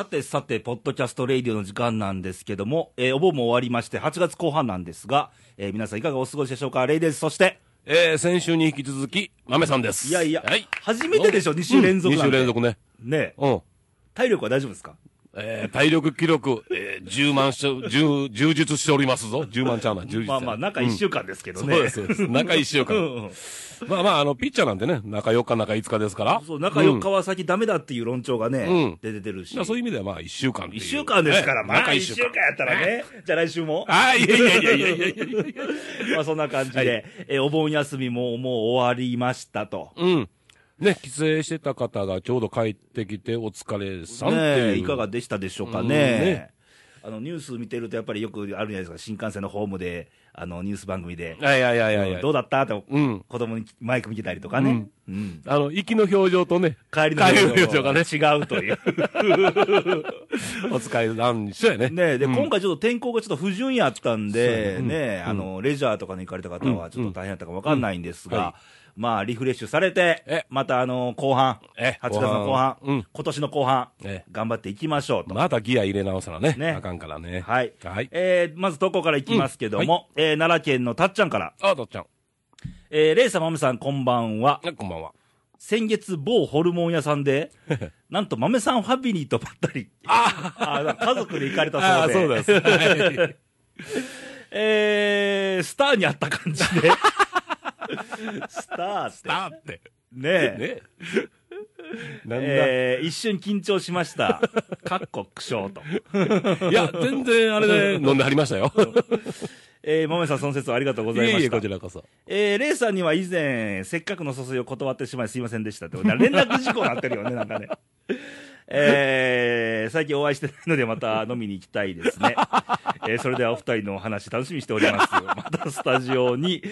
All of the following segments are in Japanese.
さてさて、ポッドキャストレイディオの時間なんですけども、えーお盆も終わりまして、8月後半なんですが、えー皆さんいかがお過ごしでしょうか？レイです。そして、えー、先週に引き続き、豆さんです。いやいや、はい。初めてでしょ、2週連続2なんて週連続ね。ねうん。体力は大丈夫ですか？えー、体力記録、えー、充満し、充、充実しておりますぞ。10万ちゃうな、充実。まあまあ、中1週間ですけどね。そうです、そうです。中1週う間。んうんまあまあ、あの、ピッチャーなんてね、中4日、中5日ですから。そう、中4日は先ダメだっていう論調がね、うん出てるし。まあそういう意味ではまあ1週間っていう。1週間ですから、ねまあ中1 1週週間。間やったらね。じゃあ来週もあいやいやいやいやいやいやまあそんな感じで、えーお盆休みももう終わりましたと。うん。ね、帰省してた方がちょうど帰ってきて、お疲れさんってねいう。えいかがでしたでしょうかね。うんね。あのニュース見てると、やっぱりよくあるじゃないですか、新幹線のホームで、あのニュース番組で、いやいやいやいや。どうだった？って、うん。子供にマイク見てたりとかね、うん。あの、行きの表情とね、帰りの表情。がね。違うという。お疲れなん一緒やね。ねえで、うん。今回ちょっと天候がちょっと不順やったんで、ね。うん。ねえあの、レジャーとかに行かれた方はちょっと大変だったかわかんないんですが、うん。はまあ、リフレッシュされてえ、またあの、後半、え8月の後半、うん今年の後半、え頑張っていきましょうと。またギア入れ直さなね。ねあかんからね。はい。はい。えーまず投稿からいきますけども、えー奈良県のたっちゃんから、あ、とっちゃん。えー、レイさん、まめさん、こんばんは。あこんばんは。先月、某ホルモン屋さんで、なんと、豆さんファミリーとばったり、ああ家族で行かれたあそうで、そうです。はい えー、スターに会った感じで、スターって、だって。ねえ、ね。なんだ。えー、一瞬緊張しました。かっこ苦笑と。いや、全然あれで 飲んではりましたよ。えー、豆さん、その説はありがとうごいえいえ、ざいました。こちらこそ。えー、レイさんには以前、せっかくの誘いを断ってしまいすいませんでしたって連絡事項になってるよね、なんかね。えー、最近お会いしてないのでまた飲みに行きたいですね。えー、それではお二人のお話楽しみにしております。またスタジオに、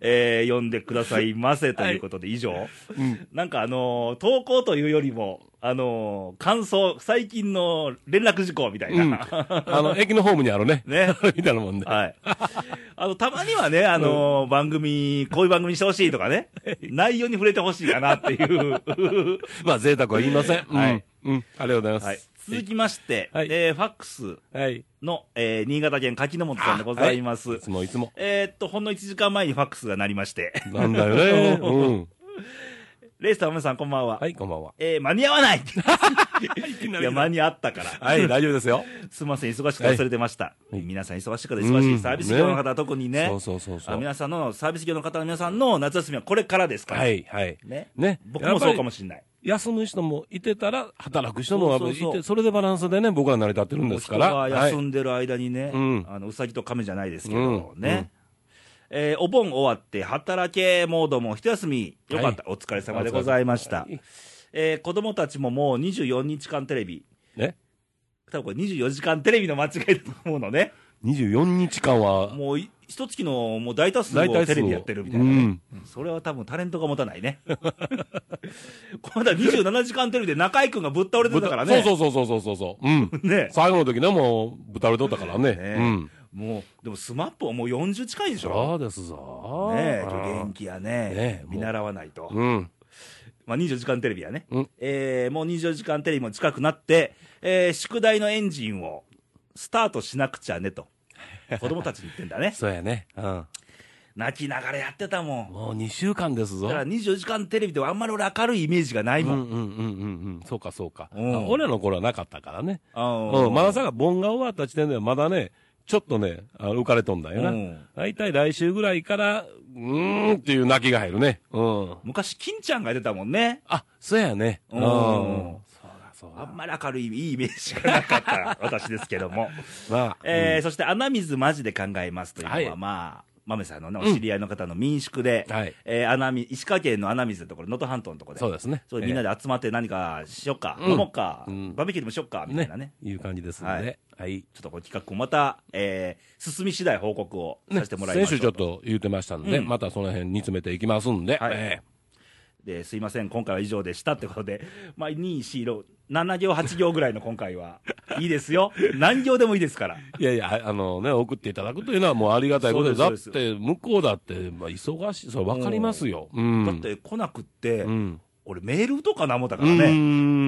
えー、呼んでくださいませということで以上。うん。なんかあのー投稿というよりも、あのー感想、最近の連絡事項みたいな。うん。あの、駅のホームにあるね。ね。みたいなもんで。はい。あの、たまにはね、あのー番組、こういう番組にしてほしいとかね、内容に触れてほしいかなっていう。まあ、贅沢は言いません。はいうん。うん。ありがとうございます。はい。続きまして、はいえーファックスはい。の、えー新潟県柿本さんでございます。はいいつもいつも。えーっと、ほんの1時間前にファックスが鳴りまして、なんだよね。うん。レイスター皆さんこんばんは。はい、こんばんは。えー間に合わないいや、間に合ったから。はい、大丈夫ですよ。すみません、忙しくて忘れてました。はい皆さん忙しくて忙しい、うんサービス業の方は特にね、そうそうそうそう。あ皆さんの、サービス業の方の皆さんの夏休みはこれからですから。はい、はい。ね。ね。僕もそうかもししれない。休む人もいてたら、働く人もいて、そうそう。そうそれでバランスでね、僕ら成り立ってるんですから。はい。休んでる間にね、うん。あのうさぎと亀じゃないですけど、うん。ね、えーお盆終わって、働けモードも一休み、よかった、お疲れ様でございました。はい。えー子供たちももう24日間テレビ、ね。多分これ24時間テレビの間違いだと思うのね、24日間は、もうい一月のもう大多数をテレビやってるみたいなね、うん。それは多分タレントが持たないね。この間27時間テレビで中居君がぶっ倒れてたからね。そうそうそうそうそうそう。うん。ね。最後の時ね、もう、ぶたれとったからね。ねうん。もう、でもスマップはもう40近いでしょ。そうですぞ。ね元気やねね見習わないと。うん。まあ、24時間テレビやね。うんえーもう24時間テレビも近くなって、えー宿題のエンジンをスタートしなくちゃねと。子供たちに言ってんだね。そうやね。うん。泣きながらやってたもん。もう2週間ですぞ。だから24時間テレビではあんまり俺明るいイメージがないもん。うんうんうんうんうん。そうかそうか。うんあ俺らの頃はなかったからね。あうん。まださが盆が終わった時点ではまだね、ちょっとね、あの浮かれとんだよな。うん大体来週ぐらいから、うーんっていう泣きが入るね。うん。昔、金ちゃんが出てたもんね。あ、そうやね。うん。あんまり明るいいいイメージがなかった 私ですけども。まあ、えーそして穴水マジで考えますというのは、はいまあ、豆さんのね、お知り合いの方の民宿で、はい。えー穴水、石川県の穴水のところ、能登半島のところで、そうですね。そうみんなで集まって何かしよっか、うん。飲もうか、うん。バーベキューでもしよっか、みたいなね。いう感じですのはい。で。はい。ちょっとこの企画をまた、えー進み次第報告をさせてもらいましょう先週ちょっと言ってましたんで、うん。またその辺煮詰めていきますんで、はい。えですいません、今回は以上でしたってことで、まあ、2、4、6、7行、8行ぐらいの今回は、いいですよ。何行でもいいですから。えいやいや、あのね、送っていただくというのはもうありがたいことで、だっそうですて向こうだって、まあ、忙しい、それ分かりますよ。うん。だって来なくって、うん。俺メールとかな思ったかうらね。ー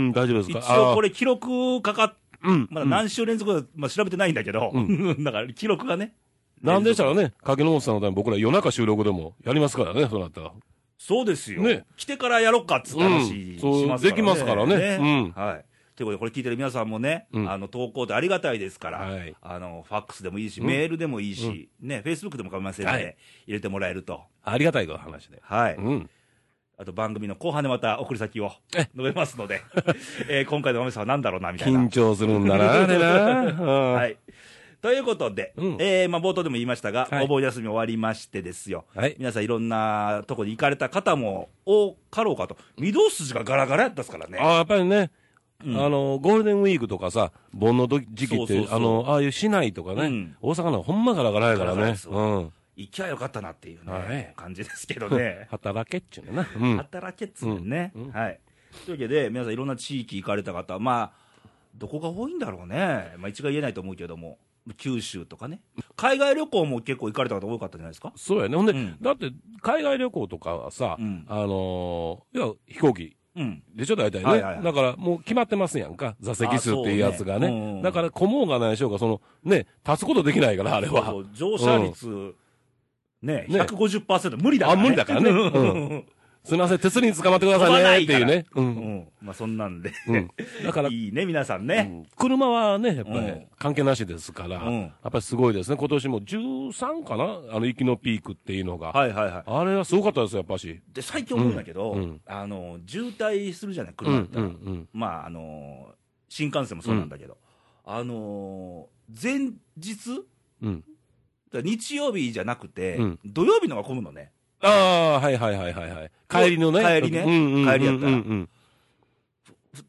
ん、大丈夫です一か応これ記録かかっうん。まだ何週連続か、まあ、調べてないんだけど、だから記録がね。なんでしたらね、柿の本さんのために僕ら夜中収録でもやりますからね、そうなったら。そうですよ。ね来てからやろっかっつって話しうんますからね。できますからねうんはい。ということで、これ聞いてる皆さんもね、うんあの、投稿でありがたいですから、はいあの、ファックスでもいいし、うんメールでもいいし、ね、フェイスブックでも構いませんので、はい入れてもらえると。ありがたい話で。はい。うん。あと番組の後半でまた送り先をえ述べますので、えー今回のおめさんは何だろうな、みたいな。緊張するんだな、あれな。は。はいい。ということで、うんえーまあ、冒頭でも言いましたが、はいお盆休み終わりましてですよ。はい。皆さんいろんなとこに行かれた方も多かろうかと。御堂筋がガラガラやったっすからね。ああ、やっぱりね、うんあの、ゴールデンウィークとかさ、盆の時期って、そうそうそうあの、ああいう市内とかね、うん大阪のほんまガラガラやからねガラガラで。すわうん。行きゃよかったなっていうね、はい感じですけどね。働けっちゅうねんな。うん。働けっつうのね、うんうんはい。というわけで、皆さんいろんな地域行かれた方、まあ、どこが多いんだろうね。まあ、一概言えないと思うけども、九州とかね。海外旅行も結構行かれた方多かったんじゃないですか？そうやね。ほんで、うん。だって、海外旅行とかはさ、うん。あのー、いや、飛行機。うん。でしょ、大体ね、はいはいはい。だから、もう決まってますやんか。座席数っていうやつがね。ね。うんうんだから、こもうがないしょうが、その、ね、立つことできないから、あれは。そうそう。乗車率、ね、ね。150%無理だからね。あ無理だからね。うんすみません、鉄に捕まってくださいね、っていうね。う。うんん。まあ、そんなんで。うん。だから、いいね、皆さんうね。ん車はね、やっぱりうん関係なしですから、うんやっぱりすごいですね。今年も13かな？あの、行きのピークっていうのが。はいはいはい。あれはすごかったですよ、やっぱし。で、最近思うんだけど、あの、渋滞するじゃない、うん、車だったら。うん、うん。まあ、あの、新幹線もそうなんだけど、あの、前日？日曜日じゃなくて、うん土曜日のが混むのね。ああ、はいはいはいはいはい。帰りのね。帰りねうんうんうんうん、帰りやったらうん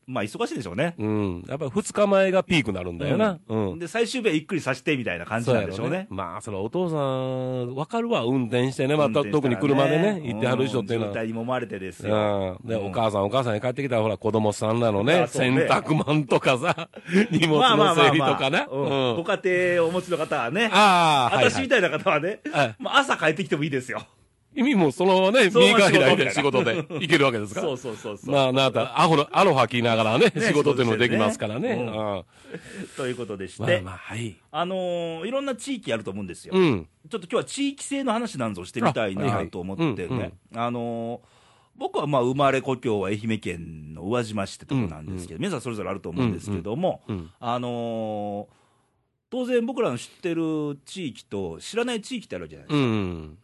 まあ、忙しいでしょうね。うん。うん。やっぱり2日前がピークになるんだよな。うん。で、最終日はゆっくりさせてみたいな感じなんでしょうね。まあ、それお父さん、わかるわ、運転してね。また、特に車でね、行ってはる人っていうのは。うん渋滞に揉まれてですよ。うん。で、うんお母さん、お母さんに帰ってきたら、ほら、子供さんなのあね、ね洗濯マンとかさ、荷物の整理とかな。うんご家庭をお持ちの方はね、ああ。私みたいな方はね、はいまあ、朝帰ってきてもいいですよ。君もそのままね、右から左で仕事で 行けるわけですから。そうそうそうそう。まあ、なんた、アホの、アロハ聞きながらね、ね仕事っていうのできますからね。ということでして、まあまあ、はい。あのーいろんな地域あると思うんですよ。うん。ちょっと今日は地域性の話なんぞしてみたいないと思ってね。あのー僕はまあ生まれ故郷は愛媛県の宇和島市ってとこなんですけど、皆さんそれぞれあると思うんですけども、うん。あのー当然僕らの知ってる地域と知らない地域ってあるじゃないですか。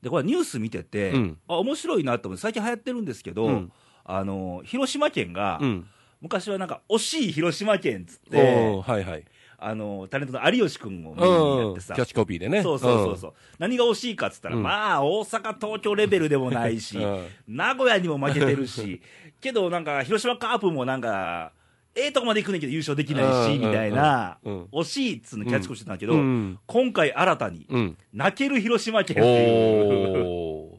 うん。で、これニュース見てて、うんあ、面白いなと思って、最近流行ってるんですけど、うんあのー広島県が、うん。昔はなんか、惜しい広島県っつっおて、ーはいはい。あのータレントの有吉君を見にうん。やってさキャッ、チコピーでね。そうそうそうそう、何が惜しいかっつったら、うんまあ、大阪、東京レベルでもないし、うん名古屋にも負けてるし、けどなんか、広島カープもなんか、ええとこまで行くねんけど優勝できないし、うんみたいな、うん惜しいっつうのキャッチコピーしてたんだけど、うん。今回新たに、うん。泣ける広島県っていう。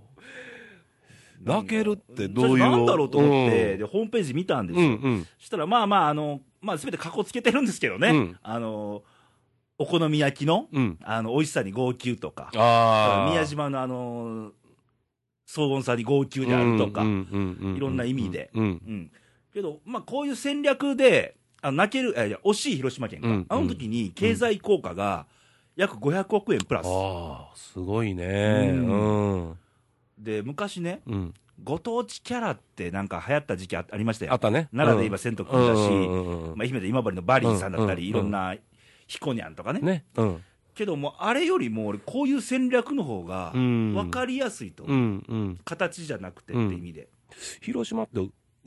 泣けるってどういう。なんだろうと思って、うんで、ホームページ見たんですよ。そしたら、まあまあ、あの、まあ、すべて過去つけてるんですけどね、うんあの、お好み焼きの、うん。あの、美味しさに号泣とか。宮島のあの、荘厳さに号泣であるとか、いろんな意味でうん。けど、まあ、こういう戦略で、あの泣ける、えいや、惜しい広島県か、うんあの時に経済効果が約500億円プラス。ああ、すごいね。ううん。で、昔ね、うん。ご当地キャラってなんか流行った時期あありましたよ。あったね。奈良で言えば千と君だし、まあ、愛媛で今治のバリーさんだったり、うんいろんなヒコニャンとかね。ね。うん。けども、あれよりも俺、こういう戦略の方がうん分かりやすいと、うんうん。形じゃなくてって意味で。広島って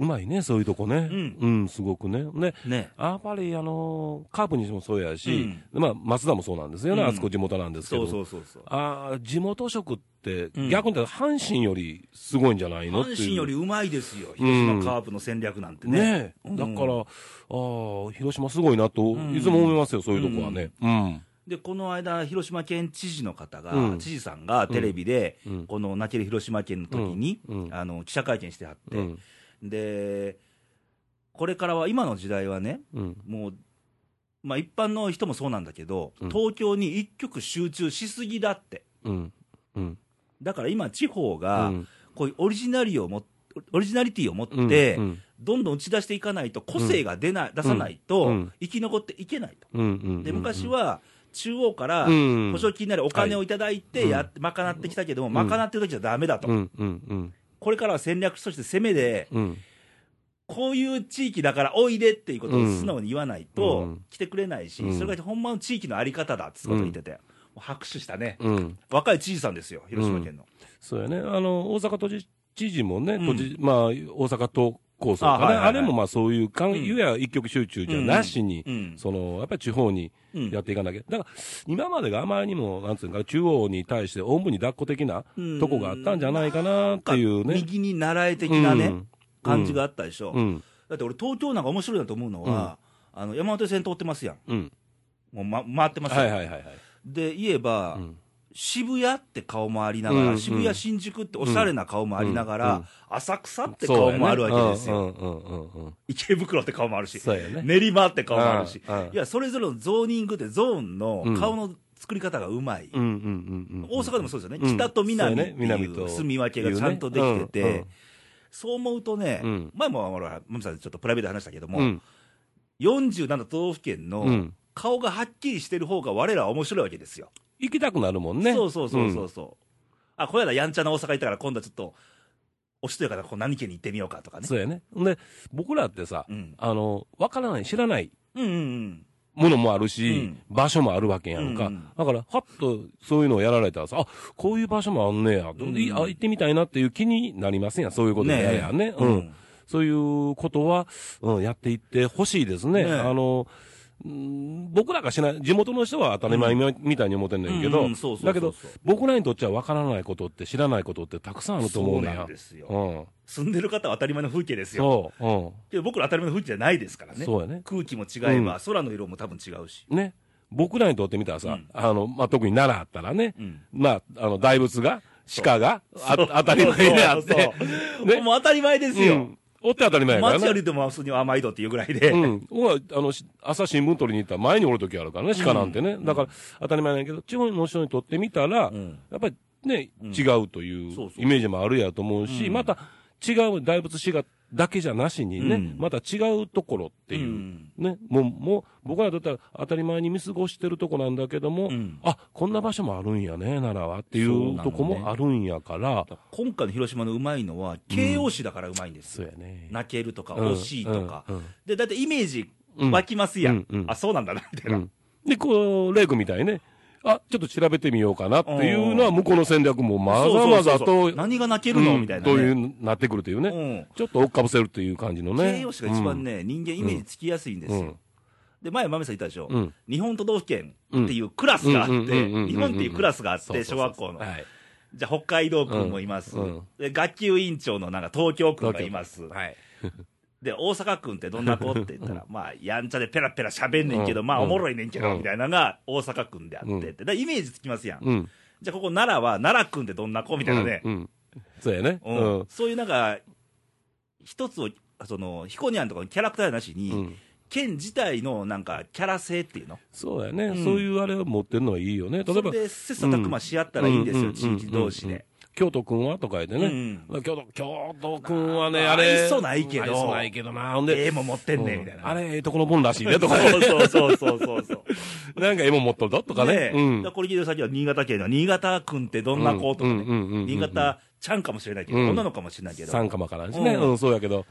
うまいね、そういうとこね。うんうん、すごくね。ね。ね。やっぱり、あのーカープにしてもそうやし、まあ、松田もそうなんですよね、うんあそこ地元なんですけど。そうそうそうそう。ああ、地元食って、うん逆に言ったら阪神よりすごいんじゃないのっていう。阪神よりうまいですよ、広島カープの戦略なんてね。ねうんだから、ああ、広島すごいなと、んいつも思いますよ、そういうとこはね。うん。で、この間、広島県知事の方が、うん知事さんがテレビで、うんこの泣ける広島県の時に、うんうんあの記者会見してはって、うん。で、これからは、今の時代はね、うん。もう、まあ、一般の人もそうなんだけど、うん。東京に一極集中しすぎだって、うん。うん。だから今、地方がうん。こういうオリジナリをもオリジナリティを持って、うん。どんどん打ち出していかないと、個性が出ない、出さないと、うん。生き残っていけないと。うん。うん。うん。で、昔は、中央からうん。補助金なりお金をいただいてやっ、賄ってきたけども、うん賄ってる時じゃダメだと、うん。うん。うんこれからは戦略として攻めで、うん。こういう地域だからおいでっていうことを素直に言わないと、うん来てくれないし、うんそれがほんまの地域のあり方だってことを言ってて、もう拍手したね、うん。若い知事さんですよ、広島県の。そうやね。あの、大阪都知知事もね、まあ、大阪都構想かね。あはいはいはい。あれもまあそういうかん、うん。いわゆる一極集中じゃなしに、うん。その、やっぱり地方にうん。やっていかなきゃ。だから、今までがあまりにも、なんつうのかな、中央に対しておんぶに抱っこ的なうん。とこがあったんじゃないかなっていうね。右に習え的なね、うん。感じがあったでしょ、うん。だって俺、東京なんか面白いなと思うのは、あの山手線通ってますやん、うん。もう、ま、回ってますよ、はいはいはいはい。で言えば、うん渋谷って顔もありながら、うん渋谷、新宿っておしゃれな顔もありながら、うんうん浅草って顔もあるわけですよ。池袋って顔もあるし、ね。練馬って顔もあるし、うんうんいや、それぞれのゾーニングって、ゾーンの顔の作り方がうまい、うんうんうんうん。大阪でもそうですよね、うん。北と南っていうと住み分けがちゃんとできてて、そう思うとね、うん。前もほら、マミさん、ちょっとプライベートで話したけども、うん。47都道府県のうん。顔がはっきりしてる方が、我らは面白いわけですよ。行きたくなるもんね。そうそうそうそうそう。あ、これややんちゃな大阪行ったから、今度はちょっと、おしとやから、こう何県に行ってみようかとかね。そうやね。で、僕らってさ、うん。あの、わからない、知らないうんうんうん。ものもあるし、うん場所もあるわけやんか。うんうんだから、はっとそういうのをやられたらさ、あ、こういう場所もあんねや、うあ行ってみたいなっていう気になりますやん、そういうことでややね。ううんん。そういうことは、うん、やっていってほしいですね。ねあの、うん僕らがしない、地元の人は当たり前みみたいに思ってんねんけどだけど、僕らにとっては分からないことって知らないことってたくさんあると思うねやそうなん。ですよ。うん。住んでる方は当たり前の風景ですよ。そう。うん。けど僕ら当たり前の風景じゃないですからね。そうやね。空気も違えば、空の色も多分違うし。ね。僕らにとってみたらさ、うんあの、まあ、特に奈良あったらね、うんまあ、あの、大仏が、鹿が、あ当たり前であって、そうそうねもう当たり前ですよ。うんおって当たり前やからね。街歩いても普通に甘いどっていうぐらいで。うん。僕は、あの、し朝新聞取りに行ったら前におる時あるからね、鹿なんてね。だから、当たり前なんやけど、地方の人にとってみたら、うんやっぱりね、うん違うというイメージもあるやと思うし、うんまた違う大仏滋賀だけじゃなしにね、うんまた違うところっていう、うんね、もう、もう、僕らだったら当たり前に見過ごしてるとこなんだけども、うんあ、こんな場所もあるんやね、奈良はっていそうとこもあるんやから、今回の広島のうまいのは、形容詞だからうまいんですよ。そうやね。泣けるとか、うん惜しいとか。で、だってイメージ湧きますやうん。あ、そうなんだな、みたいうな。ん。で、こう、レイ君みたいにね、あ、ちょっと調べてみようかなっていうのは、向こうの戦略もまざまざと、何が泣けるの？みたいなね。という、なってくるというね。うん。ちょっと追っかぶせるっていう感じのね。形容詞が一番ね、人間イメージつきやすいんですよ。うん。で、前、豆さん言ったでしょ。う。ん。日本都道府県っていうクラスがあって、日本っていうクラスがあって、小学校の。はい。じゃあ、北海道君もいます。で、学級委員長のなんか東京君がいます。はい。で、大阪君ってどんな子って言ったら、まあ、やんちゃでペラペラ喋んねんけど、うんまあ、おもろいねんけど、うんみたいなのが大阪君であってって。でイメージつきますやん。うん。じゃあ、ここ奈良は奈良君ってどんな子みたいなね。そうやね。そういうなんか、一つを、その、ヒコニャンとかのキャラクターなしに、うん県自体のなんか、キャラ性っていうの？そうやね、うんそういうあれを持ってるのはいいよね。例えば、それで、切磋琢磨し合ったらいいんですよ、うん地域同士で。京都くんはとか言ってね。うん京都、京都くんはね、まああれ。愛想ないけど愛想ないけどな。ほんで、絵も持ってんねん、みたいな。あれ、ええとこのもんらしいね、とか。そうそうそうそうそうそう。なんか絵も持っとるぞ、とかね。これ聞いてる先は新潟県の新潟君ってどんな子とかうんうんうんうんうんね、新潟ちゃんかもしれないけど、うん女の子かもしれないけど、三かもからんしね。うんうん、そうやけど。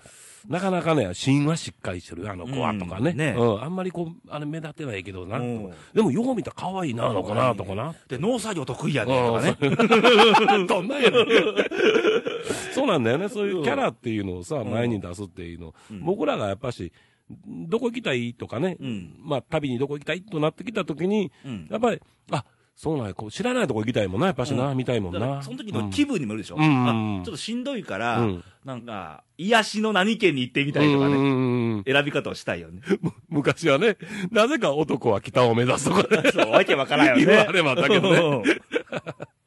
なかなかね、芯はしっかりしてる、あの子はとかね。うんねうん、あんまりこう、あれ目立てないけどな。うんでも、よう見たら可愛いな、あの子な、とかな。で農作業得意やねとかね、どんなんやねん。そうなんだよね。そういうキャラっていうのをさ、前に出すっていうの。うん僕らがやっぱし、どこ行きたいとかね、うんまあ、旅にどこ行きたいとなってきたときに、うんやっぱり、あ、そうなんや、こう知らないとこ行きたいもんな、やっぱしな、うん。見たいもんな。だからその時の気分にもよるでしょ、うんうんあちょっとしんどいから、うん。なんか、癒しの何県に行ってみたいとかね、うんうんうん選び方をしたいよね。昔はね、なぜか男は北を目指すとかね。そう、わけわからんよね。言われもあったけどね。うん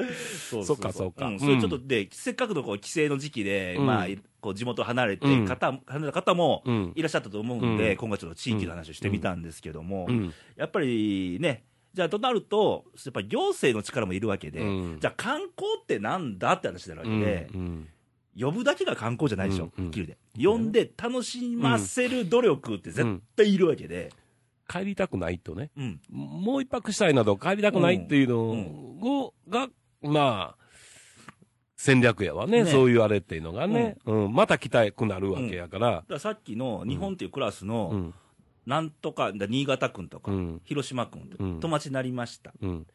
そうそっかそっか。んそれちょっとで、せっかくのこう帰省の時期で、うん。まあ、こう地元離れて、うん。方離れた方もうん。いらっしゃったと思うんで、うん。今回ちょっと地域の話をしてみたんですけども、うん。やっぱりね、じゃあとなると、やっぱり行政の力もいるわけで、うん。じゃあ観光ってなんだって話になるわけで、うん呼ぶだけが観光じゃないでしょ、うんうん。で。呼んで楽しませる努力って絶対いるわけで、帰りたくないとね、うん。もう一泊したいなど帰りたくないっていうのを、が、まあ、戦略やわねね。そういうあれっていうのがね、うん。また来たくなるわけやから。だ、からさっきの日本っていうクラスの、うん、なんとか、だ新潟君とか、うん。広島君とか、うん。友達になりました。うん、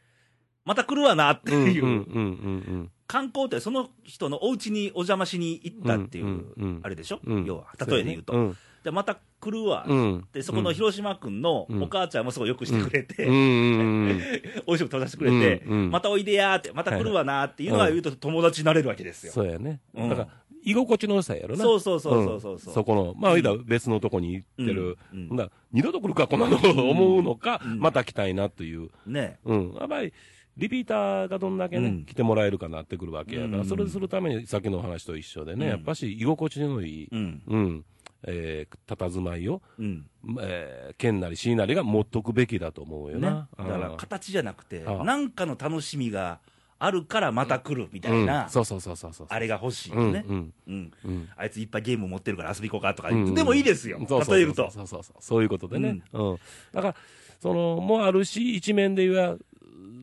また来るわなっていう、観光ってその人のお家にお邪魔しに行ったっていう、あれでしょ、うん、要は、例えで言うと。うん、でまた来るわ、うん、でそこの広島君のうん。お母ちゃんもすごいよくしてくれて、うん、うん、美味しく食べさせてくれて、またおいでやーって、また来るわなーっていうのは言うと友達になれるわけですよ。そうやね。うん。だから、居心地の良さやろな。そうそうそうそうそううんそこの、まあ、言うたら別のとこに行ってる。うん二度と来るか、こんなの思うのか、うんまた来たいなという。ねうん。やっぱり、リピーターがどんだけね、うん来てもらえるかなってくるわけやから、うんそれするために、さっきのお話と一緒でね、うんやっぱし居心地のいい、うん。うん、えー、佇まいを、うん。えー、県なり市なりが持っとくべきだと思うよね。な。だからうん形じゃなくて、なんかの楽しみがあるからまた来るみたいな、うんそうそうそうそうそう。あれが欲しいうん、よね。うん、うん。うん。あいついっぱいゲーム持ってるから遊び行こうかとか、うんでもいいですよ。例えると。そうそうそう。そういうことでね。うん。だから、その、もあるし、一面で言えば、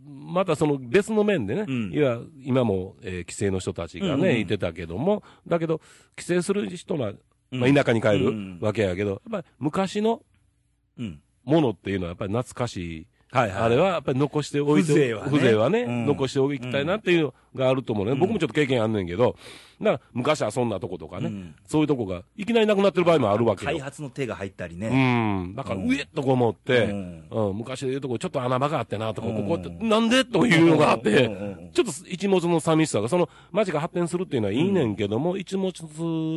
またその別の面でね、うんいや、今も、えー帰省の人たちがね、いてたけども、だけど、帰省する人が、うんまあ、田舎に帰るうんわけやけど、やっぱり昔のうん。ものっていうのはやっぱり懐かしい。はいあれはやっぱり残しておいて、風情はね。風情はね、うん。残しておきたいなっていうのがあると思うね。うん。僕もちょっと経験あんねんけど、だから昔遊んだとことかね、うん。そういうとこがいきなりなくなってる場合もあるわけよ。開発の手が入ったりうね。ん。だから、うん。上っとこ思って、ううんん、昔で言うとこ、ちょっと穴場があってなとか、うん。ここって、なんでというのがあっうんてちょっと一物の寂しさが、その街が発展するっていうのはいいねんけども、一物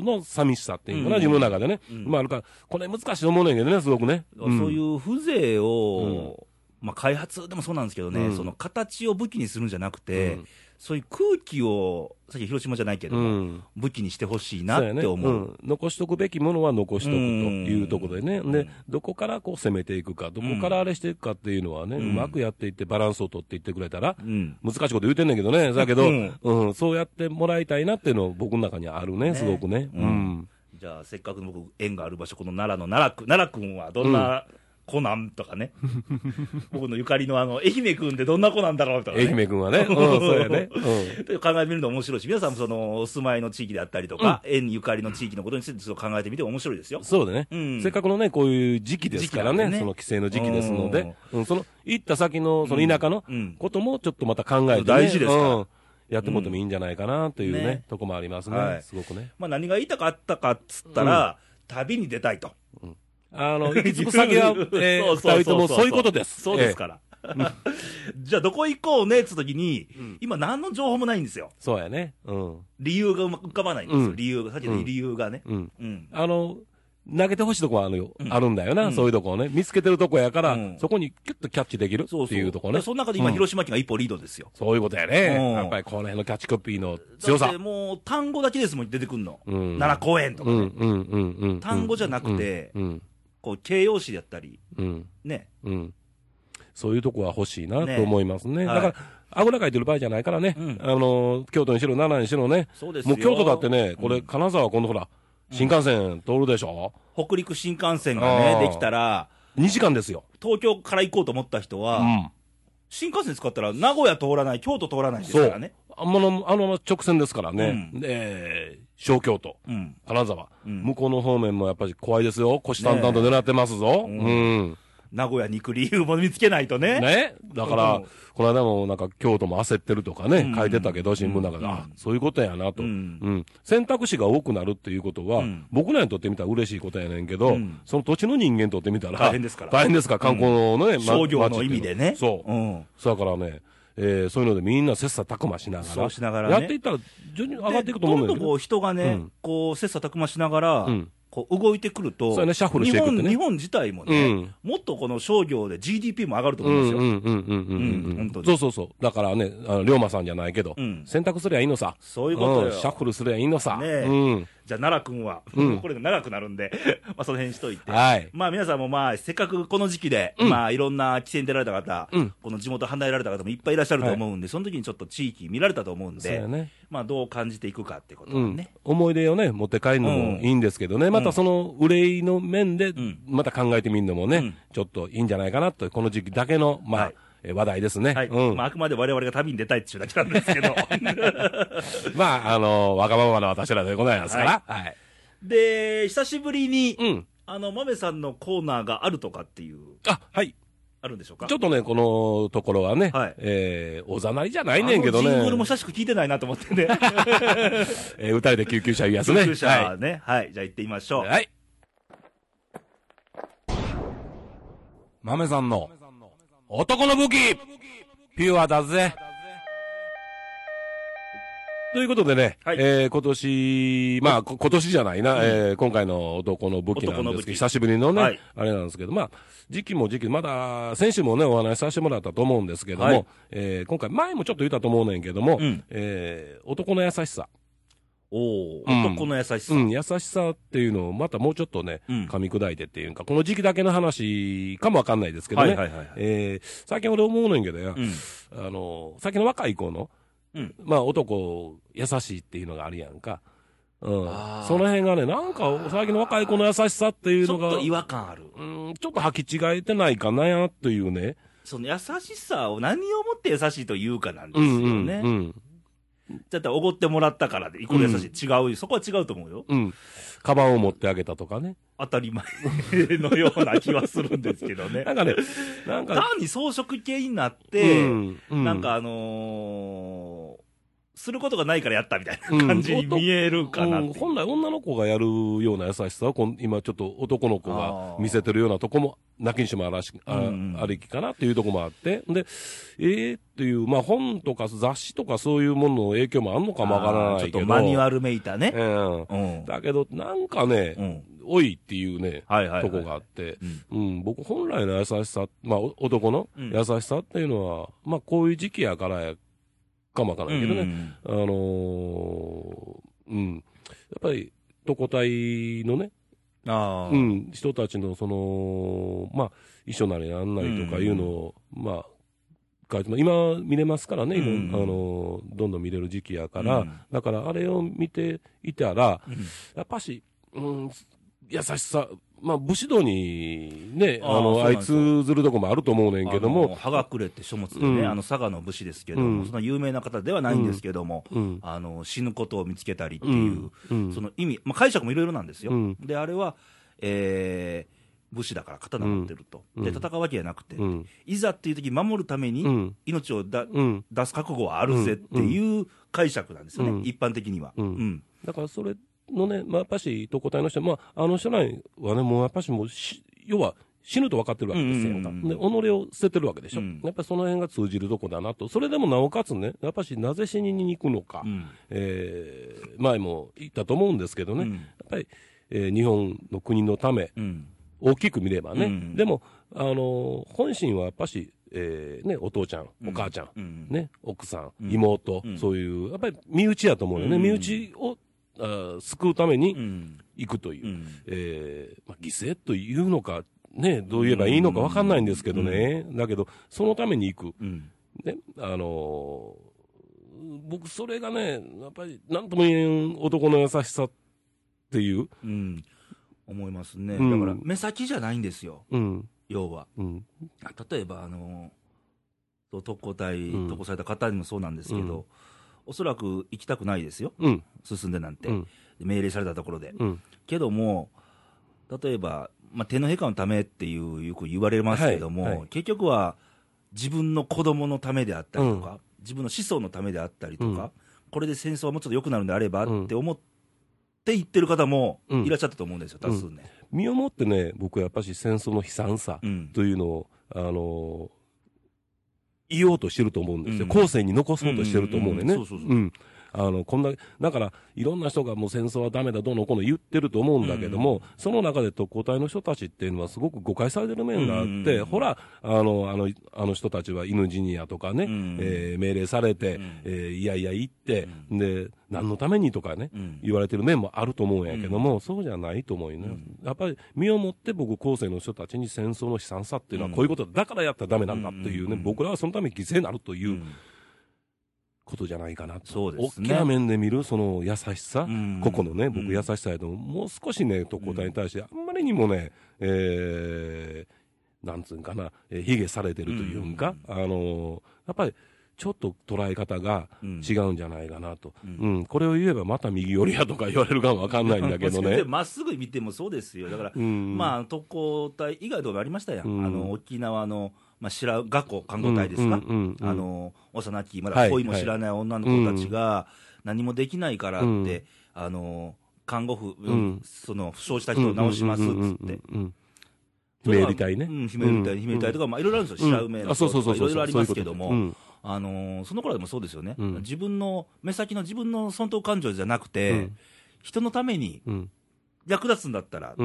の寂しさっていうのかな、うん。自分の中でね。うん。まあ、あるから、これ難しいと思うねんけどね、すごくね。そういう風情を、まあ、開発でもそうなんですけどね、うん。その形を武器にするんじゃなくて、うん。そういう空気を、さっき広島じゃないけどうも、ん。武器にしてほしいなそうやね。って思う。ん。残しとくべきものは残しとくというところでね、うん。でどこからこう攻めていくか、どこからあれしていくかっていうのはね、ううんまくやっていって、バランスを取っていってくれたら、うん。難しいこと言うてんねんけどね、だけど、ううん。んそうやってもらいたいなっていうの僕の中にあるね、ね。すごくね。うん。うん。じゃあ、せっかくの僕、縁がある場所、この奈良の奈良く奈良君はどんな子なんとかね、僕のゆかりのあの愛媛君ってどんな子なんだろうとか、ね、愛媛君はね、うん、そうやね。うん。考えてみるの面白いし、皆さんもそのお住まいの地域であったりとか、縁ゆかりの地域のことについてちょっと考えてみても面白いですよ。そうだね、うん。せっかくのね、こういう時期ですからね、ね。その帰省の時期ですので、うん、その行った先のその田舎のうん。こともちょっとまた考えて、ね、大事ですから。うん。やってもってもいいんじゃないかなというね、うん。ね。とこもありますね、はい。すごくね。まあ、何が言いたかったかっつったら、旅に出たいと。あの、行き着く先は、えー、二人ともそういうことです。そうですから。じゃあ、どこ行こうねっつった時に、今、何の情報もないんですよ。そうやね。うん。理由が浮かばないんですよ、うん理由が、さっきの理由がね。うん。うん。あの、投げてほしいとこはあるよ、うんあるんだよな、うんそういうとこをね。見つけてるとこやから、うんそこにキュッとキャッチできるってそうそう。いうとこね。でその中で今、うん広島県が一歩リードですよ。そういうことやね。うんやっぱりこの辺のキャッチコピーの強さだって。もう、単語だけですもん、出てくんの。うん奈良公園とかね。うんうんうんうん。単語じゃなくてうんこう、形容詞だったり、うんね。うん。そういうとこは欲しいなねと思いますね。はいだから、あぐらかいてる場合じゃないからね。うんあの、京都にしろ、奈良にしろね。そうですよもう京都だってね、これ、うん金沢今度ほら、新幹線通るでしょ、北陸新幹線がね、できたら、?2 時間ですよ。東京から行こうと思った人は、うん。新幹線使ったら、名古屋通らない、京都通らないですからね。あの、あの直線ですからね。うんで、小京都、うん。金沢、うん向こうの方面もやっぱり怖いですよ。虎視眈々と狙ってますぞ。ねうん。名古屋に行く理由も見つけないとね。ね。だから、うんこの間もなんか京都も焦ってるとかね、うん書いてたけど、新聞の中で、うんあ、そういうことやなと。ううんん。選択肢が多くなるっていうことは、うん僕らにとってみたら嬉しいことやねんけど、うんその土地の人間にとってみたら、大変ですから 大変ですから、観光のね、ま商業の意味でね。そう。うん。だからね、えーそういうのでみんな切磋琢磨しながら、しながらねやっていったら、徐々に上がっていくと思うんだよね。でどんどんこう人がね、うんこう、切磋琢磨しながら、うんこう動いてくると、ねシャッフルしていくってね日本日本自体もね、うんもっとこの商業で GDP も上がるとう思うんですよ。そうそうそう。だからね、あの龍馬さんじゃないけど、うん選択すりゃいいのさ。そういうことシャッフルすりゃいいのさ。ねえうん。じゃあ、奈良君は、うん。これ長くなるんで、まあ、その辺にしといて。はい。まあ皆さんもまあ、せっかくこの時期で、うん。まあいろんな規制に出られた方、うん。この地元離れられた方もいっぱいいらっしゃると思うんで、その時にちょっと地域見られたと思うんでね。まあどう感じていくかってことね。。思い出をね、持って帰るのもいいんですけどね、またその憂いの面でん、また考えてみるのもね、うん。ちょっといいんじゃないかなと、この時期だけの、まあ、はい。え話題ですね。はい。うん。まああくまで我々が旅に出たいっていうだけなんですけど。まあ、あの、わがままな私らでございますから。はい。で、久しぶりに、うん。あの、豆さんのコーナーがあるとかっていう、あ、はい。あるんでしょうか？ちょっとね、このところはね、はいえー、おざなりじゃないねんけどね。あのジングルも久しく聞いてないなと思ってね。えー、歌いで救急車言うやつね。救急車はね。はい。じゃあ行ってみましょう。い。はい。豆さんの男の武器。ピュアだぜ。ということでね、はい。えー今年、まあ、こ今年じゃないな、えー今回の男の武器なんですけど、久しぶりのね、はい。あれなんですけど、まあ、時期も時期、まだ、先週もね、お話しさせてもらったと思うんですけども、はい。えー今回、前もちょっと言ったと思うねんけども、うん。えー男の優しさ。お男の優しさ。うん、優しさっていうのをまたもうちょっとね、うん噛み砕いてっていうか、この時期だけの話かもわかんないですけどね。はいはいえー最近俺思うねんけどよ、うん。あの、最近の若い子の、うんまあ男、優しいっていうのがあるやんか。うん。その辺がね、なんか最近の若い子の優しさっていうのが、ちょっと違和感ある。うん、ちょっと履き違えてないかなというね。その優しさを何をもって優しいというかなんですようんうん、ね。うん。だっておごってもらったからで、イコール優しい。違うよ。そこは違うと思うよ。うん。カバンを持ってあげたとかね。当たり前のような気はするんですけどね な。んかね、なんか、単に装飾系になって、うんうんなんかあのーすることがないからやったみたいうんな感じに見えるかなっていううん本来女の子がやるような優しさをこん今ちょっと男の子が見せてるようなとこも、なきにしもあらし、あ,、うんうんありきかなっていうとこもあって、で、ええっていう、まあ本とか雑誌とかそういうものの影響もあんのかもわからないけど。ちょっとマニュアルめいたね。うん。うん。だけど、なんかね、うん。多いっていうね、はいはいはい。とこがあって、うんうん、僕本来の優しさ、まあお男のうん優しさっていうのは、まあこういう時期やからやかもわからないけどね、うん。あのーうん、やっぱり、特体のね、ああ。うん、人たちのその、まあ、一緒なりなんなりとかいうのを、まあ、書いてま今見れますからね、うんあのーどんどん見れる時期やから、うん。だからあれを見ていたら、うん。やっぱし、うん、優しさ、まあ、武士道にね、あの、相なんですよ。通ずるとこもあると思うねんけどあのも、葉がくれって書物でね、うん。あの佐賀の武士ですけども、うん。そんな有名な方ではないんですけども、うん、あの死ぬことを見つけたりっていう、その意味、まあ、解釈もいろいろなんですよ、うん。であれは、えー武士だから刀持ってると、うん。で戦うわけじゃなくて、うん、いざっていう時守るためにうん、命をだ、うん。出す覚悟はあるぜっていう解釈なんですよね、うん。一般的には。だからそれのね、まあ、やっぱし、特攻隊の人は、まあ、あの人らはね、もうやっぱしもうし、要は死ぬと分かってるわけですよ。うんうんうんで、己を捨ててるわけでしょ。うん。やっぱりその辺が通じるとこだなと。それでもなおかつね、やっぱしなぜ死にに行くのか。うん。えー前も言ったと思うんですけどね、うん。やっぱり、えー日本の国のため、うん。大きく見ればね、うん。でも、あのー本心はやっぱし、えーね、お父ちゃん、お母ちゃん、うん。ね、奥さん、うん。妹、うん。そういう、やっぱり身内やと思うよね、うん。身内をあー救うためにうん。行くという、うん。えーまあ、犠牲というのか、ね、どう言えばいいのか分かんないんですけどね、だけど、そのために行く、うん。ね、あのー僕、それがね、やっぱり、なんとも言えん男の優しさっていう、うん。思いますね、うん。だから目先じゃないんですよ、うん、要は。うん、例えば、あの、そう特攻隊、うん。特攻された方にもそうなんですけど、うんおそらく行きたくないですよ、うん、進んでなんて、うん、命令されたところで。うん、けども、例えば、まあ、天皇陛下のためっていう、よく言われますけども、はいはい。結局は自分の子供のためであったりとか、自分の子孫のためであったりとか、うん。これで戦争はもうちょっと良くなるんであればうん。って思って言ってる方もうん。いらっしゃったと思うんですよ、多数ね。身をもってね、僕はやっぱし戦争の悲惨さうん。というのを、あのー言おうとしてると思うんですよ。うん。後世に残そうとしてると思うね。うん。そうそうそう。うんあの、こんな、だから、いろんな人がもう戦争はダメだ、どうのこうの言ってると思うんだけども、その中で特攻隊の人たちっていうのはすごく誤解されてる面があって、ほら、あの、あの、あの人たちは犬ジニアとかね、えー命令されて、えーいやいや言って、で、何のためにとかね、言われてる面もあると思うんやけども、そうじゃないと思うよね。やっぱり身をもって僕、後世の人たちに戦争の悲惨さっていうのはこういうことだからやったらダメなんだっていうね、僕らはそのために犠牲になるということじゃないかな。と。そうですね。大きな面で見るその優しさ、ん。個々のね、僕うん。優しさやと、もう少しね、特攻隊に対して、あんまりにもね、えー、なんつうんかな、えー、卑下されてるというん。か、あのーやっぱり、ちょっと捉え方が違うんじゃないかなと。うん、これを言えばまた右寄りやとか言われるかもわかんないんだけどね。まっすぐ見てもそうですよ、だから、ん。まあ、特攻隊以外とかありましたやん、うん。あの沖縄の、まあ、白学校看護隊ですか、あの幼き、まはいだ恋も知らない女の子たちが、何もできないからって、うん。あの看護婦、ん。その負傷した人を治しますっつって。姫入り隊ね。うん、姫入り隊、うん姫入り隊とか、まあ、いろいろあるんですよ、白梅のあそうそうそういろいろありますけども、あのーその頃でもそうですよね、うん。自分の目先の自分の損得感情じゃなくて、うん。人のためにうん。役立つんだったら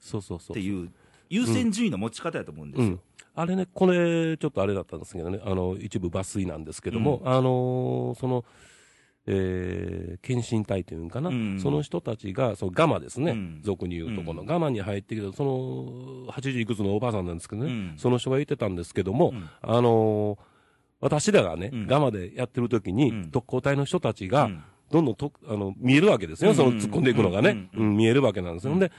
そうそうそう。ていう優先順位の持ち方やと思うんですよ。うん、あれね、これ、ちょっとあれだったんですけどね、あの一部抜粋なんですけども、あのーその、えー、検診隊というんかな、うん。その人たちが、そのガマですね、うん。俗に言うとこの、うん。ガマに入ってきて、その80いくつのおばあさんなんですけどね、うん。その人が言ってたんですけども、うん。あのー私らがね、うん。ガマでやってる時に、うん。特攻隊の人たちが、うん。どんどんとあの見えるわけですよ、うん。その突っ込んでいくのがね、うん。うん見えるわけなんですよ。うん。で、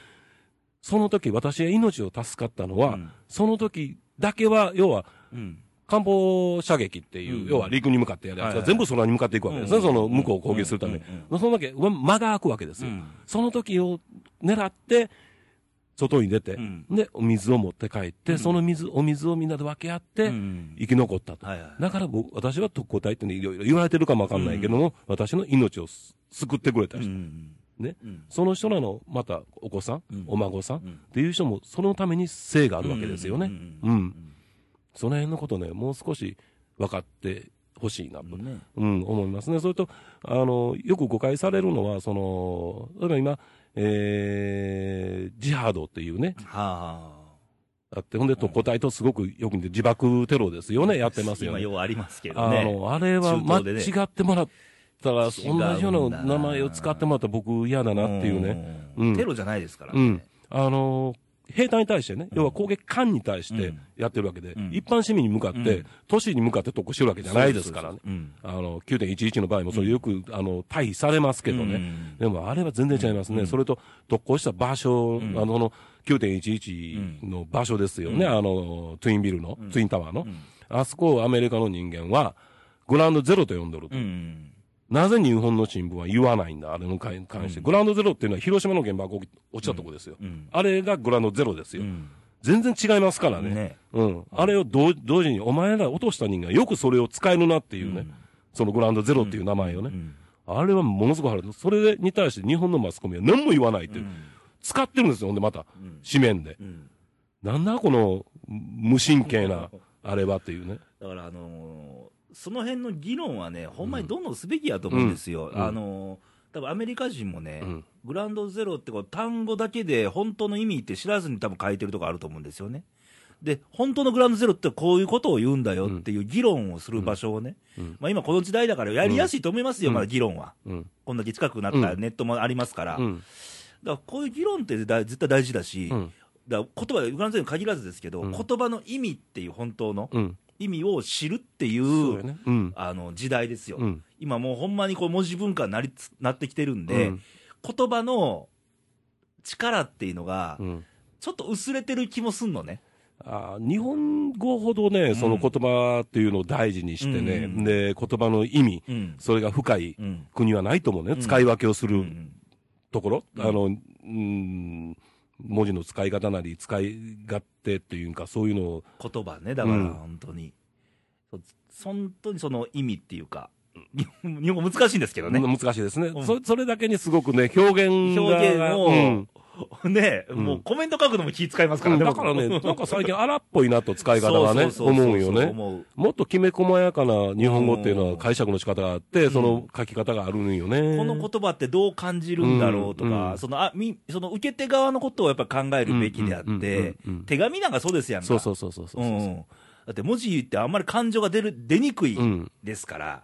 その時私が命を助かったのは、うん。その時だけは、要は、うん。艦砲射撃っていう、うん。要は陸に向かってやるやつがはいはい全部空に向かっていくわけですね、うん。その向こうを攻撃するために。うんその時、間が空くわけですよ。うん。その時を狙って、外に出て、うん。で、お水を持って帰って、その水、お水をみんなで分け合って、うん。生き残ったと。はいはい。だから僕、私は特攻隊ってね、いろいろ言われてるかもわかんないけども、私の命をす救ってくれた人。うんね。うんその人らの、また、お子さん、うんお孫さん、んっていう人も、そのために生があるわけですよね。うんうん。その辺のことね、もう少し分かってほしいなと、うんねうん、思いますね。それと、あの、よく誤解されるのは、その、例えば今、えー、ジハードっていうね、はあって、ほんで特攻隊とすごくよく似て自爆テロですよね、やってますよ今、ね。ようありますけどあね。の、あれは間違ってもらったら、同じような名前を使ってもらったら僕嫌だなっていうね。うんテロじゃないですからねうん。。あの、兵隊に対してね、要は攻撃艦に対してうんやってるわけで、うん一般市民に向かって、うん都市に向かって特攻してるわけじゃないですからね。あの、9.11の場合もそれよく、あの、退避されますけどね。うんでもあれは全然違いますね。それと、特攻した場所、あの、この9.11の場所ですよね。あの、ツインビルの、ツインタワーの。あそこをアメリカの人間は、グラウンドゼロと呼んでると。うんなぜ日本の新聞は言わないんだ、あれに関して。グラウンドゼロっていうのは広島の原爆落ちたとこですよ。うんあれがグラウンドゼロですよ。うん全然違いますからね。ねうん。あれを同同時に、お前ら落とした人間よくそれを使えるなっていうね。そのグラウンドゼロっていう名前をね。うんあれはものすごい腹それに対して日本のマスコミは何も言わないっていう。使ってるんですよ、ほんでまた。紙面で。うんなんだこの無神経な、あれはっていうね。だから、あのーその辺の議論はね、ほんまにどんどんすべきやと思うんですよ。うんあのー多分アメリカ人もね、うんグラウンドゼロってこう単語だけで本当の意味って知らずに多分書いてるとこあると思うんですよね。で、本当のグラウンドゼロってこういうことを言うんだよっていう議論をする場所をね、うんまあ今この時代だからやりやすいと思いますよ、うんまだ議論は。うん。こんだけ近くなったらネットもありますから。だかうん。らこういう議論って大絶対大事だし、うん。だから言葉でグラウンドゼロに限らずですけど、うん言葉の意味っていう本当のうん。意味を知るっていそうね。うん。あの時代ですよ、うん。今もうほんまにこう文字文化になりつなってきてるんで、うん言葉の力っていうのがうん。ちょっと薄れてる気もすんのね、あー日本語ほどね、その言葉っていうのを大事にしてね、うんで、言葉の意味、うんそれが深いうん国はないと思うね。ん使い分けをするうんところ。うんあの、うん、文字の使い方なり、使い勝手っていうか、そういうのを、言葉ねだからうん。本当に、そ本当にその意味っていうか日本日本語難しいんですけどね、難しいですね、うん。そ。それだけにすごくね、表現が表現を うんね、んもうコメント書くのも気使いますからね。だからね、僕なんか最近荒っぽいなと使い方がね、思うよね。もっときめ細やかな日本語っていうのうんは解釈の仕方があって、その書き方があるんよね。この言葉ってどう感じるんだろうとか、うんそのあみその受け手側のことをやっぱ考えるべきであって、うんうんうんうん手紙なんかそうですやんか。そうそうそうそうそう。うんだって文字ってあんまり感情が出る出にくいうんですから、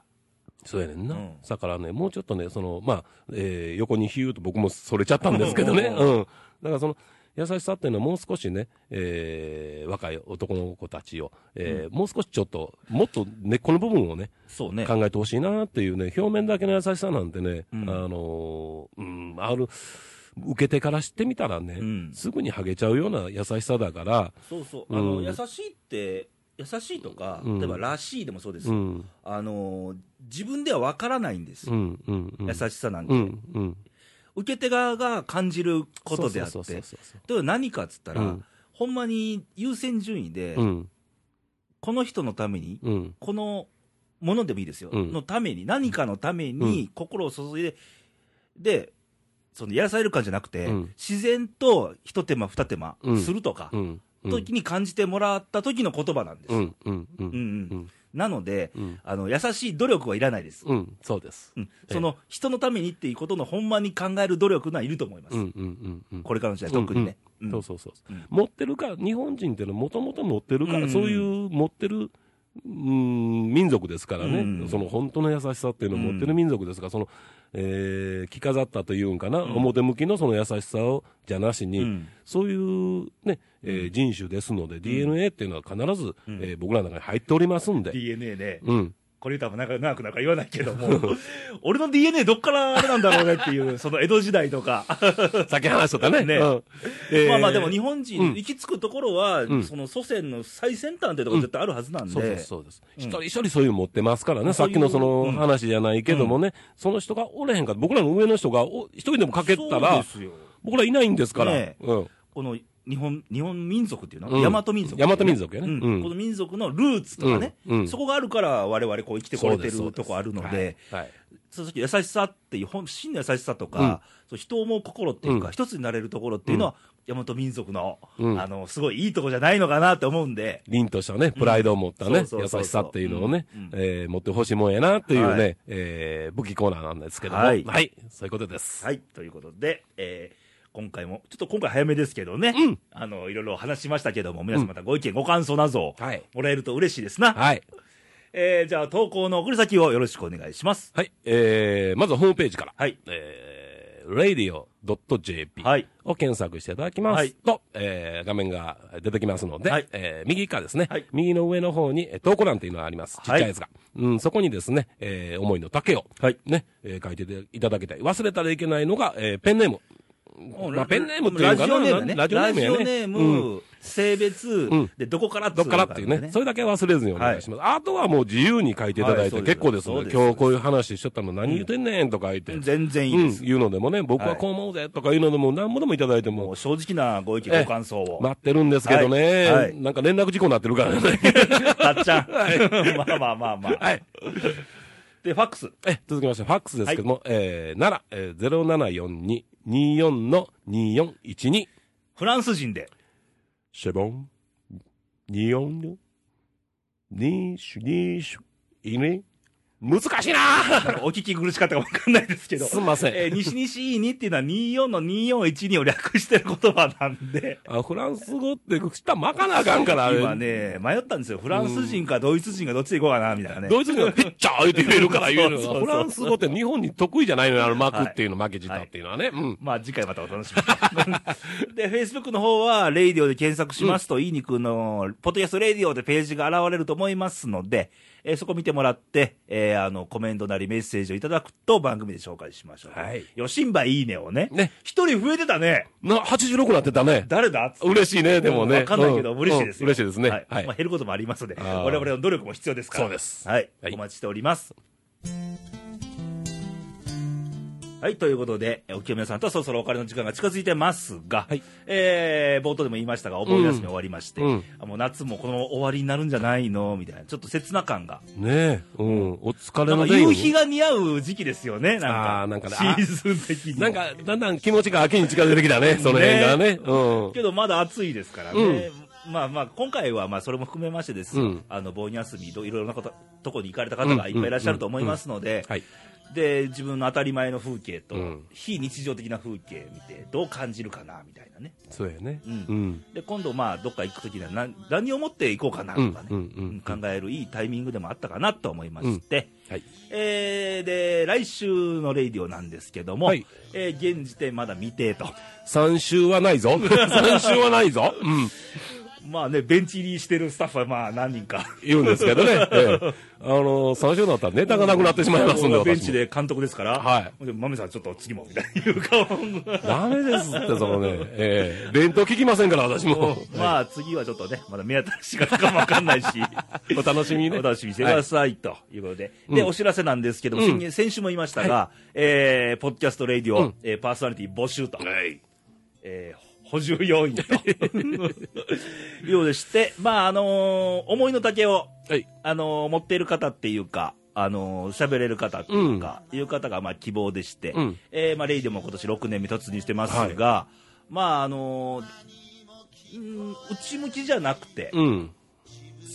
そうやねんな。うんだからね、もうちょっとね、その、まあ、えー横にヒューと僕もそれちゃったんですけどね。うんうんうん。だからその、優しさっていうのはもう少しね、えー若い男の子たちを、えーもう少しちょっと、もっと根っこの部分をね、そうね。考えてほしいなっていうね、表面だけの優しさなんてね、うんあのーうん、ある、受け手からしてみたらね、うんすぐにハゲちゃうような優しさだから、そうそう。あの、うん優しいって、優しいとか、うん例えばらしいでもそうですあの、自分では分からないんです。よ。うん、うん、うん。優しさなんて、うん、うん。受け手側が感じることであって。そうそうそうそうでは何かっつったら、うん。ほんまに優先順位で、うん、この人のために、うん、このものでもいいですよ、うん。のために、何かのためうに心を注いで、で、そのやらされる感じゃなくて、うん。自然と一手間、二手間うんするとか、うん。時に感じてもらった時の言葉なんです。うん、うん、うん、うんうん。うん、なので、うん、あの優しい努力はいらないです、うん、そうです。うん。その人のためにっていうことのほんまに考える努力のはいると思います、うん、うん、うん、うん。これからの時代、特にね。うんそうそうそう。う。ん。持ってるから、日本人っていうのはもともと持ってるから、うん。そういう持ってる、うん、民族ですからね、うん。その本当の優しさっていうのを持ってる民族ですから、その、えー着飾ったというんかな、うん。表向きのその優しさをじゃなしに、うん。そういうね、えー人種ですので、DNA っていうのは必ず、うん。えー僕らの中に入っておりますんで、DNA ね、うん。これ言ったら長長くなんか言わないけども、俺の DNA どっからあれなんだろうねっていう、その江戸時代とか、さっき話しとったね。ね。うん。えー。まあまあでも日本人、うん。行き着くところは、うん。その祖先の最先端ってところ絶対あるはずなんで、そうです、そうです。うん。一人一人そういうの持ってますからね、さっきのそのうん。話じゃないけどもね、その人がおれへんから、僕らの上の人がお一人でもかけたら僕らいないんですから。ねうん。この日本日本民族っていうの、うん。大和民族、大和民族やね。うん。うん。この民族のルーツとかね、うん。うん。そこがあるから、われわれこう生きてこれてるとこあるので、、はいはい。その時優しさっていう、本真の優しさとか、そう人を思う心っていうか、うん。一つになれるところっていうのは、大和民族の、うん。あのすごいいいとこじゃないのかなって思うんで、凛としたね、プライドを持ったね、優しさっていうのをねえー持ってほしいもんやなっていうはね、えー武器コーナーなんですけども。ははいい。そういうことです。はい、ということで、えー今回も、ちょっと今回早めですけどね、うんあの、いろいろ話しましたけども、皆さんまたご意見、ご感想などをはい。もらえると嬉しいですな。はい。えーじゃあ、投稿の送り先をよろしくお願いします。はい。えー、まずはホームページから。はい。えー、radio.jp はい。を検索していただきますはいと、えー画面が出てきますので、はいえー右側ですね、はい右の上の方に、えー投稿欄というのがあります。ちっちゃいやつが。うん、そこにですね、えー思いの丈を、はいね、えー書いていただきたい。忘れたらいけないのが、えーペンネーム。まあ、ペンネームっていうのかな？ラジオネームね。ラジオネームやね。ラジオネームうん性別、んで、どこからどっからっていうね。それだけ忘れずにお願いします。あとはもう自由に書いていただいて結構ですので、今日こういう話しちゃったの何言ってんねんとか言って。全然いいです。うん、言うのでもね、僕はこう思うぜとか言うのでも、何もでもいただいてももう、正直なご意見、ええご感想を。待ってるんですけどね、はいはいなんか連絡事故になってるからね。たっちゃん。まあまあまあまあ。はい。で、ファックス。え、続きまして、ファックスですけども、えー、奈良、えー、0742-24の2412、フランス人で。シェボン、24の、ニーシュ、ニーシュ、いいね。難しいな お聞き苦しかったかわかんないですけど。すんません。えー西西いいにっていうのは24の2412を略してる言葉なんで、あフランス語って下巻かなあかんから、あれ。今ね、迷ったんですよ。フランス人かドイツ人かどっちで行こうかな、みたいなね。ドイツ人がピッチャー言ってくれるから言うの そうそうそうフランス語って日本に得意じゃないのよ、あの巻くっていうの、負けじたっていうのはね。うん。まあ次回またお楽しみに。で、Facebook の方は、レイディオで検索しますと、いい肉の、ポッドキャストレイディオでページが現れると思いますので、えーそこ見てもらって、えーあの、コメントなりメッセージをいただくと番組で紹介しましょう。はいよしんばいいねをね。ね。一人増えてたね。な、86なってたね。誰だ？嬉しいね、でもね。わかんないけど、うん嬉しいです嬉しいですね。はい。はいまあ、。減ることもありますので、我々の努力も必要ですから。そうですはい。はいお待ちしております。ははい、ということで、お清宮さんとそろそろお別れの時間が近づいてますが、はいえー冒頭でも言いましたが、お盆休み終わりまして、うんあもう夏もこの終わりになるんじゃないの？みたいな、ちょっと切な感が。ねえ、うん、お疲れの夕日が似合う時期ですよね、なんか。なんかねシーズン的に。なん、か、だんだん気持ちが秋に近づいてきた ね、その辺がね。うん。けどまだ暑いですからね。まあまあ、今回はまあそれも含めましてですよ、うんあの、盆休み、いろいろなこととこに行かれた方がいっぱいいらっしゃると思いますので、はい。で、自分の当たり前の風景とうん、非日常的な風景見て、どう感じるかな、みたいなね。そうやね。うんうん。で、今度まあ、どっか行くときには何、何を持って行こうかなとかね、うん考えるいいタイミングでもあったかなと思いまして、はい。えーで、来週のレイディオなんですけども、はいえー現時点まだ未定と。3週はないぞ。3週はないぞ。うん。まあね、ベンチ入りしてるスタッフはまあ何人か。言うんですけどね。ええあの、3週になったらネタがなくなってしまいますんで。ベンチで監督ですから、はいで豆さんちょっと次もみたいな言う顔ダメですって、そのね。ええ弁当聞きませんから、私も。まあ次はちょっとね、まだ目新しいかどうかもわかんないし、お楽しみにね。お楽しみにしてくださいということで、で、うんお知らせなんですけども、うん先先週も言いましたが、えー、ポッドキャストレイディオ、うんえーパーソナリティ募集と、はい。えー補充要員というようでして、まああのー思いの丈を、はい。あのー持っている方っていうか、あのー喋れる方っていうか、いう方がまあ希望でして、うんえーまあ、レイディオも今年6年目突入してますが、まああのーうん内向きじゃなくて、うん。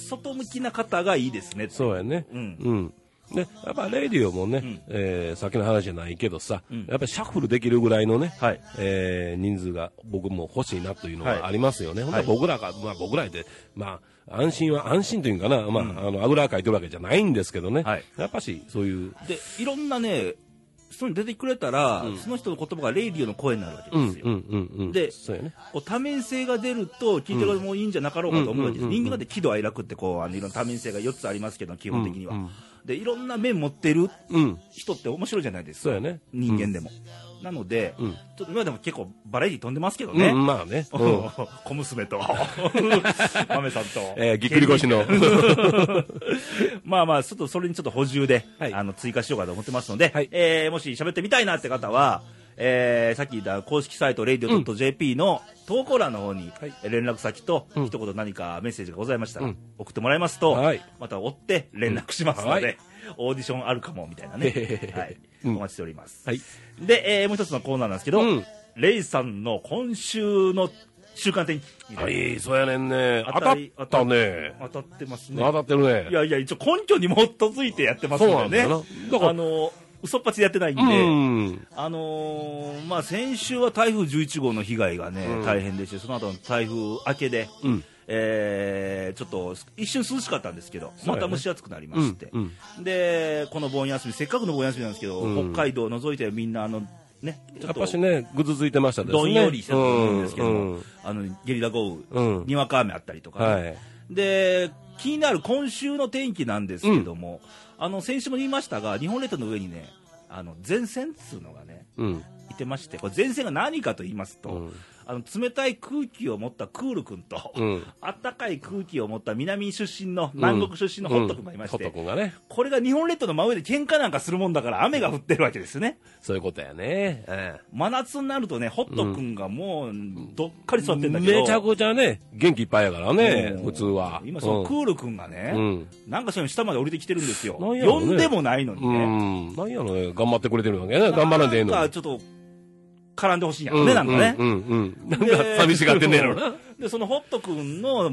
外向きな方がいいですねそうやね。うんうん。で、やっぱレディオもね、ん。えーさっきの話じゃないけどさ、うん。やっぱりシャッフルできるぐらいのね、はい。えー人数が僕も欲しいなというのはありますよね。はい。で僕らが、まあ僕らで、まあ安心は安心というかな、まあ、あの、あぐらかいてるわけじゃないんですけどね、はい。やっぱしそういう、でいろんなね人に出てくれたら、その人の言葉がレイディオの声になるわけですよ、うんうんうんうん。でね。多面性が出ると聞いてる方もいいんじゃなかろうかと思うわけです、うんうんうんうん。人間だって喜怒哀楽ってこうあのいろんな多面性が4つありますけど基本的には、うんうんでいろんな面持ってるうん。人って面白いじゃないですか。そうやね。人間でも、なので、うん。ちょっと今でも結構バラエティ飛んでますけどうん、ね、うんまあね。うん。小娘と。豆さんと、えーぎっくり腰の。まあまあ、ちょっとそれにちょっと補充で、はい。あの追加しようかと思ってますので、はい。えーもし喋ってみたいなって方は、えーさっき言った公式サイト radio.jp の投稿欄の方にはい。連絡先とうん。一言何かメッセージがございましたらうん。送ってもらいますと、はい。また追って連絡しますので、オーディションあるかもみたいなね、はい、うん。お待ちしております。はい。で、えーもう一つのコーナーなんですけど、うん。レイさんの今週の週間天気。みたいな、はい、そうやねんね。当たっ当たね。当たってますね。当たってるね。いやいや、一応根拠に基づいてやってますそうなんだな。だからあの、嘘っぱちでやってないんで、うん。あのーまあ、先週は台風11号の被害がね、うん大変でして、その後の台風明けで、うん。えーちょっと一瞬涼しかったんですけど、ねまた蒸し暑くなりまして、うんで、この盆休み、せっかくの盆休みなんですけど、うん北海道を除いてみんな、あの、ね、ちょやっっとぱしね、ぐずついてましたですね。どんよりしてたと思うんですけども、うんあのゲリラ豪雨、うん。にわか雨あったりとかね、はい。で気になる今週の天気なんですけども、あの先週も言いましたが、日本列島の上にね、あの前線っつうのがね、うん。いてまして、これ前線が何かと言いますと、うんあの冷たい空気を持ったクール君と、うん。暖かい空気を持った南出身の、南国出身のホット君がいまして、ホット君がね。これが日本列島の真上で喧嘩なんかするもんだから、雨が降ってるわけですよね。そういうことやね。え真夏になるとね、ホット君がもう、どっかり座ってえんだけど、めちゃくちゃね、元気いっぱいやからねうん、普通は。今、そのクール君がね、うん。なんかそういうの下まで降りてきてるんですよ。ね呼んでもないのにうね。ん。なんやろね、頑張ってくれてるわけね。頑張らんでええのに。ちょっと、絡んでほしいんやろね、なんかね。うんうんうん。なんでか寂しがってんねやろな。で、そのホット君の、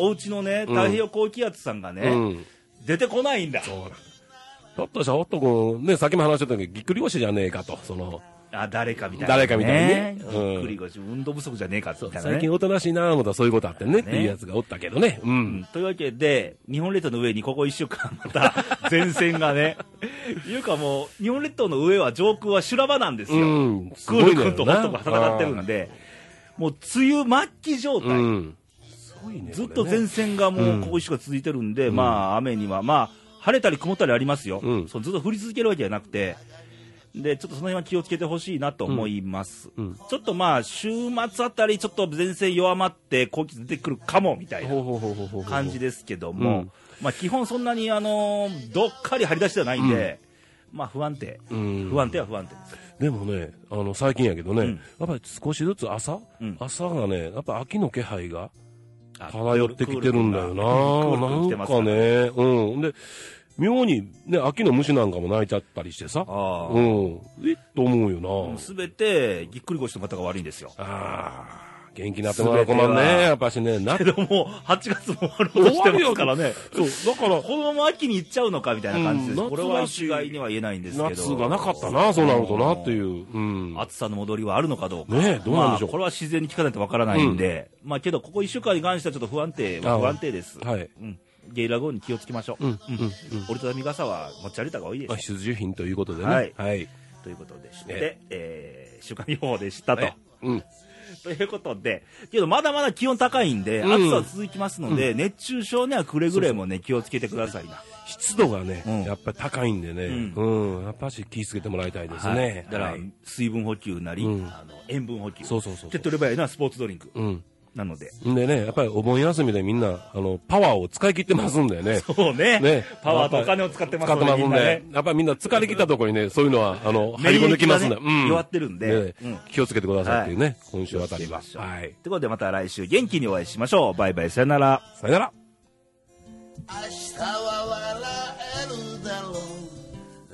お家のね、うん太平洋高気圧さんがね、うん。出てこないんだ。ひょっとしたらホット君、ね、さっきも話してたけど、ぎっくり腰じゃねえかと。その、あ、誰かみたいな、誰かみたいにねぎうんっくり腰、運動不足じゃねえかみたいなね。最近おとなしいなぁ思ったらそういうことあってんねっていうやつがおったけどね。ううんん。というわけで、日本列島の上にここ1週間、また前線がね、いうかもう、日本列島の上は上空は修羅場なんですよ。うん。すクール君とホットが戦ってるんで、もう梅雨末期状態。うん。ね。ずっと前線がもうここ1週間続いてるんで、まあ雨には、まあ晴れたり曇ったりありますよ、うんそうずっと降り続けるわけじゃなくて、でちょっとその辺は気をつけてほしいなと思います、うんうんちょっとまあ週末あたり、ちょっと前線弱まって、高気圧出てくるかもみたいな感じですけども、うんまあ基本そんなにあのどっかり張り出しではないんで、まあ不安定。うん不安定は不安定です。でもね、あの、最近やけどね、うんやっぱり少しずつ朝、うん朝がね、やっぱ秋の気配があ漂ってきてるんだよな。なんかね、うん。で、妙にね、秋の虫なんかも泣いちゃったりしてさ。ああ。うん。えっと思うよな。すべて、ぎっくり腰の方が悪いんですよ。ああ、元気になってもらうこまんね。やっぱしね、なけども、8月も終わろうとしてますからね。そう、だから、このまま秋に行っちゃうのかみたいな感じです。うんこれは一概には言えないんですけど。夏がなかったな、そうなるとなっていう。うん。暑さの戻りはあるのかどうか。ねえどうなんでしょうまあこれは自然に聞かないとわからないんで、まあけど、ここ1週間に関してはちょっと不安定、不安定です。はい。うん。ゲイラ豪雨に気をつけましょう。うん、うん、うん。折りたたみ傘は持ち歩いた方がいいでまあ、す。必需品ということでね。はいはい。ということでして、ねえー、週間予報でしたと。ねうん。ということで、けどまだまだ気温高いんで、うん暑さは続きますので、熱中症にはくれぐれもね、気をつけてくださいな。湿度がね、うんやっぱり高いんでね、ううん、やっぱし気をつけてもらいたいですね。はいだから、はい水分補給なり、うんあの塩分補給。そうそうそう手っ取り早いのはスポーツドリンク。うん。なので。んでね、やっぱりお盆休みでみんな、あの、パワーを使い切ってますんでね。そうね。ねパワーとお金を使ってます使ってますんで、やっぱりみんな疲れ切ったところにね、そういうのは、あの、入り込んできますんで、免疫がね弱ってるんで気をつけてくださいっていうね、今週あたりは。はい。ということでまた来週元気にお会いしましょう。バイバイ、さよなら。さよなら。明日は笑えるだろう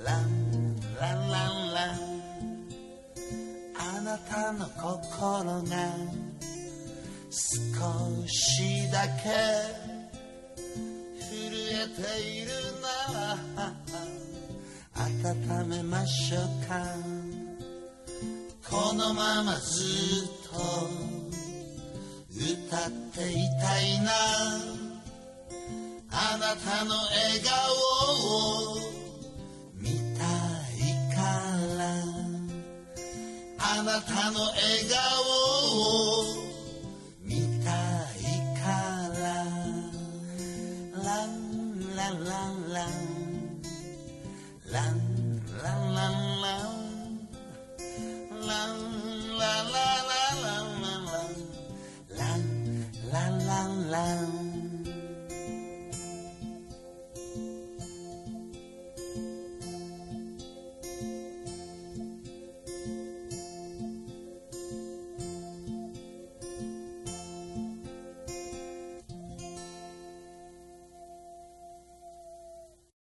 ランランランランあなたの心が少しだけ震えているな。ら温めましょうか。このままずっと歌っていたいな。あなたの笑顔を見たいから。あなたの笑顔を